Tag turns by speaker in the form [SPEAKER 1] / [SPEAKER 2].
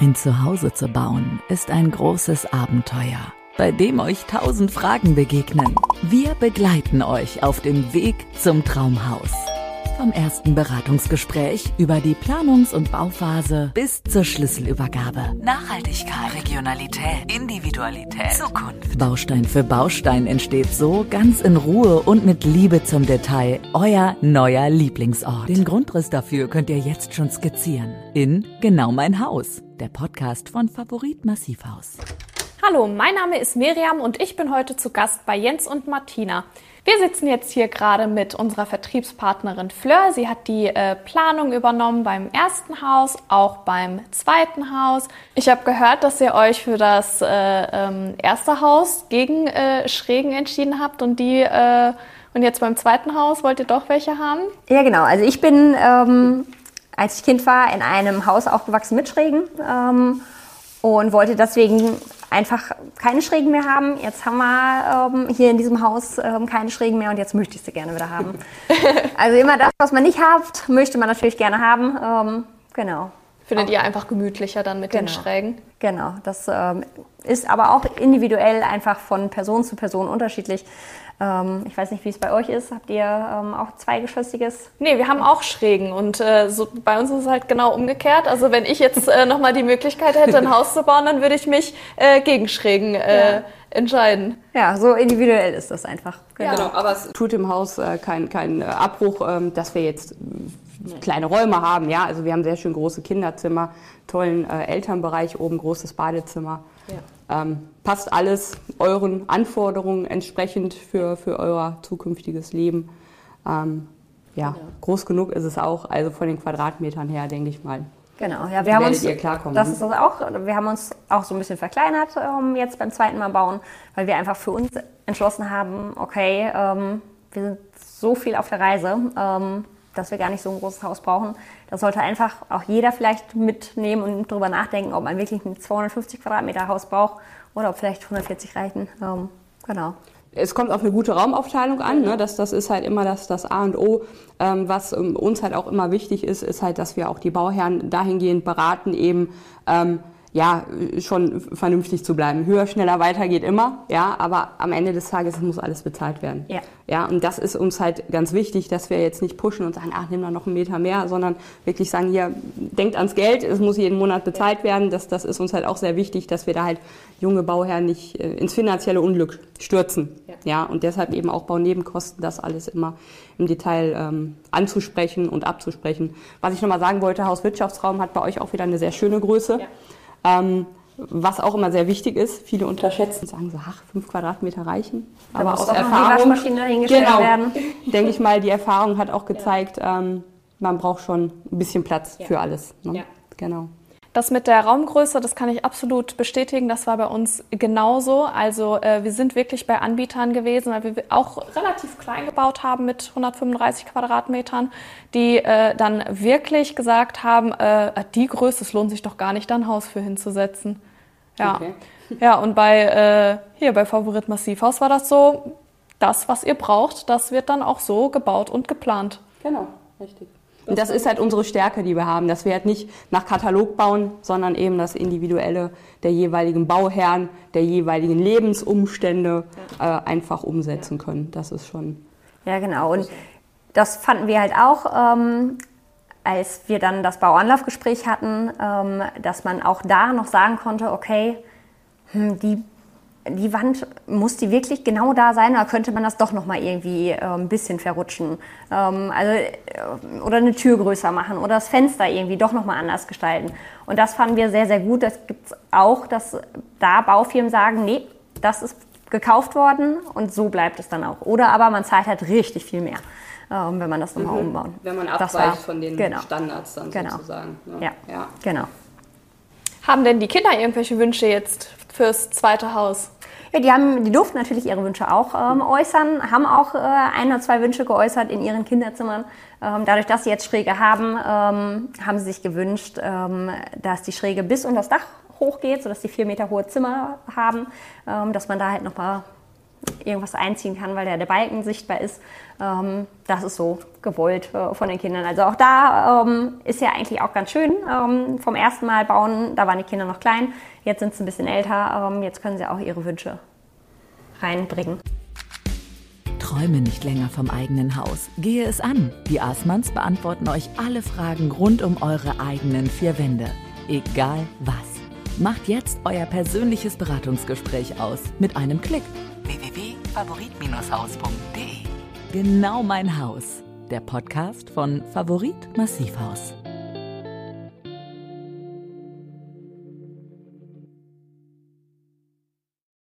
[SPEAKER 1] Ein Zuhause zu bauen ist ein großes Abenteuer, bei dem euch tausend Fragen begegnen. Wir begleiten euch auf dem Weg zum Traumhaus. Vom ersten Beratungsgespräch über die Planungs- und Bauphase bis zur Schlüsselübergabe. Nachhaltigkeit, Regionalität, Individualität, Zukunft. Baustein für Baustein entsteht so ganz in Ruhe und mit Liebe zum Detail euer neuer Lieblingsort. Den Grundriss dafür könnt ihr jetzt schon skizzieren. In Genau mein Haus, der Podcast von Favorit Massivhaus.
[SPEAKER 2] Hallo, mein Name ist Miriam und ich bin heute zu Gast bei Jens und Martina. Wir sitzen jetzt hier gerade mit unserer Vertriebspartnerin Fleur. Sie hat die äh, Planung übernommen beim ersten Haus, auch beim zweiten Haus. Ich habe gehört, dass ihr euch für das äh, ähm, erste Haus gegen äh, Schrägen entschieden habt und die äh, und jetzt beim zweiten Haus wollt ihr doch welche haben?
[SPEAKER 3] Ja, genau. Also ich bin, ähm, als ich Kind war, in einem Haus aufgewachsen mit Schrägen ähm, und wollte deswegen einfach keine Schrägen mehr haben. Jetzt haben wir ähm, hier in diesem Haus ähm, keine Schrägen mehr und jetzt möchte ich sie gerne wieder haben. also immer das, was man nicht hat, möchte man natürlich gerne haben. Ähm, genau.
[SPEAKER 2] Findet ihr einfach gemütlicher dann mit
[SPEAKER 3] genau.
[SPEAKER 2] den Schrägen?
[SPEAKER 3] Genau, das ähm, ist aber auch individuell einfach von Person zu Person unterschiedlich. Ähm, ich weiß nicht, wie es bei euch ist. Habt ihr ähm, auch zweigeschossiges?
[SPEAKER 2] Nee, wir haben auch Schrägen und äh, so, bei uns ist es halt genau umgekehrt. Also wenn ich jetzt äh, nochmal die Möglichkeit hätte, ein Haus zu bauen, dann würde ich mich äh, gegen Schrägen äh, ja. entscheiden.
[SPEAKER 3] Ja, so individuell ist das einfach.
[SPEAKER 4] Genau, genau aber es tut im Haus äh, keinen kein Abbruch, ähm, dass wir jetzt kleine Räume haben. Ja, also wir haben sehr schön große Kinderzimmer, tollen äh, Elternbereich oben, großes Badezimmer. Ja. Ähm, passt alles euren Anforderungen entsprechend für, für euer zukünftiges Leben. Ähm, ja, ja, groß genug ist es auch, also von den Quadratmetern her, denke ich mal.
[SPEAKER 3] Genau, ja, wir haben uns, das ist das auch, wir haben uns auch so ein bisschen verkleinert ähm, jetzt beim zweiten Mal bauen, weil wir einfach für uns entschlossen haben, okay, ähm, wir sind so viel auf der Reise, ähm, dass wir gar nicht so ein großes Haus brauchen. Das sollte einfach auch jeder vielleicht mitnehmen und darüber nachdenken, ob man wirklich ein 250 Quadratmeter Haus braucht oder ob vielleicht 140 reichen. Ähm, genau.
[SPEAKER 4] Es kommt auf eine gute Raumaufteilung an. Ne? Das, das ist halt immer das, das A und O. Ähm, was ähm, uns halt auch immer wichtig ist, ist halt, dass wir auch die Bauherren dahingehend beraten, eben ähm, ja, schon vernünftig zu bleiben. Höher, schneller, weiter geht immer, ja, aber am Ende des Tages muss alles bezahlt werden. Ja. Ja, und das ist uns halt ganz wichtig, dass wir jetzt nicht pushen und sagen, ach, nimm da noch einen Meter mehr, sondern wirklich sagen, hier, denkt ans Geld, es muss jeden Monat bezahlt ja. werden. Das, das ist uns halt auch sehr wichtig, dass wir da halt junge Bauherren nicht äh, ins finanzielle Unglück stürzen. Ja. ja, und deshalb eben auch Baunebenkosten, das alles immer im Detail ähm, anzusprechen und abzusprechen. Was ich nochmal sagen wollte, Hauswirtschaftsraum hat bei euch auch wieder eine sehr schöne Größe. Ja. Ähm, was auch immer sehr wichtig ist, viele unterschätzen, sagen so, ach, fünf Quadratmeter reichen.
[SPEAKER 3] Da Aber aus Erfahrung, genau, werden.
[SPEAKER 4] denke ich mal, die Erfahrung hat auch gezeigt, ähm, man braucht schon ein bisschen Platz ja. für alles. Ne? Ja.
[SPEAKER 2] Genau. Das mit der Raumgröße, das kann ich absolut bestätigen. Das war bei uns genauso. Also äh, wir sind wirklich bei Anbietern gewesen, weil wir auch relativ klein gebaut haben mit 135 Quadratmetern, die äh, dann wirklich gesagt haben, äh, die Größe, es lohnt sich doch gar nicht, da ein Haus für hinzusetzen. Ja, okay. ja und bei äh, hier bei Favorit Massivhaus war das so, das, was ihr braucht, das wird dann auch so gebaut und geplant.
[SPEAKER 4] Genau, richtig. Und das ist halt unsere Stärke, die wir haben, dass wir halt nicht nach Katalog bauen, sondern eben das Individuelle der jeweiligen Bauherren, der jeweiligen Lebensumstände äh, einfach umsetzen können. Das ist schon.
[SPEAKER 3] Ja, genau. Und das fanden wir halt auch, ähm, als wir dann das Bauanlaufgespräch hatten, ähm, dass man auch da noch sagen konnte, okay, hm, die die Wand, muss die wirklich genau da sein oder könnte man das doch nochmal irgendwie äh, ein bisschen verrutschen? Ähm, also, äh, oder eine Tür größer machen oder das Fenster irgendwie doch nochmal anders gestalten. Und das fanden wir sehr, sehr gut. Das gibt es auch, dass da Baufirmen sagen, nee, das ist gekauft worden und so bleibt es dann auch. Oder aber man zahlt halt richtig viel mehr, ähm, wenn man das nochmal mhm. umbaut.
[SPEAKER 4] Wenn man abweicht war, von den genau. Standards dann genau. sozusagen.
[SPEAKER 3] Ne? Ja. ja, genau.
[SPEAKER 2] Haben denn die Kinder irgendwelche Wünsche jetzt fürs zweite Haus?
[SPEAKER 3] Ja, die, haben, die durften natürlich ihre Wünsche auch ähm, äußern, haben auch äh, ein oder zwei Wünsche geäußert in ihren Kinderzimmern. Ähm, dadurch, dass sie jetzt Schräge haben, ähm, haben sie sich gewünscht, ähm, dass die Schräge bis unter das Dach hochgeht, sodass die vier Meter hohe Zimmer haben, ähm, dass man da halt nochmal irgendwas einziehen kann, weil der, der Balken sichtbar ist. Ähm, das ist so gewollt äh, von den Kindern. Also auch da ähm, ist ja eigentlich auch ganz schön. Ähm, vom ersten Mal bauen, da waren die Kinder noch klein, jetzt sind sie ein bisschen älter, ähm, jetzt können sie auch ihre Wünsche reinbringen.
[SPEAKER 1] Träume nicht länger vom eigenen Haus. Gehe es an. Die Aßmanns beantworten euch alle Fragen rund um eure eigenen vier Wände. Egal was. Macht jetzt euer persönliches Beratungsgespräch aus mit einem Klick. www.favorit-haus.de Genau mein Haus. Der Podcast von Favorit Massivhaus.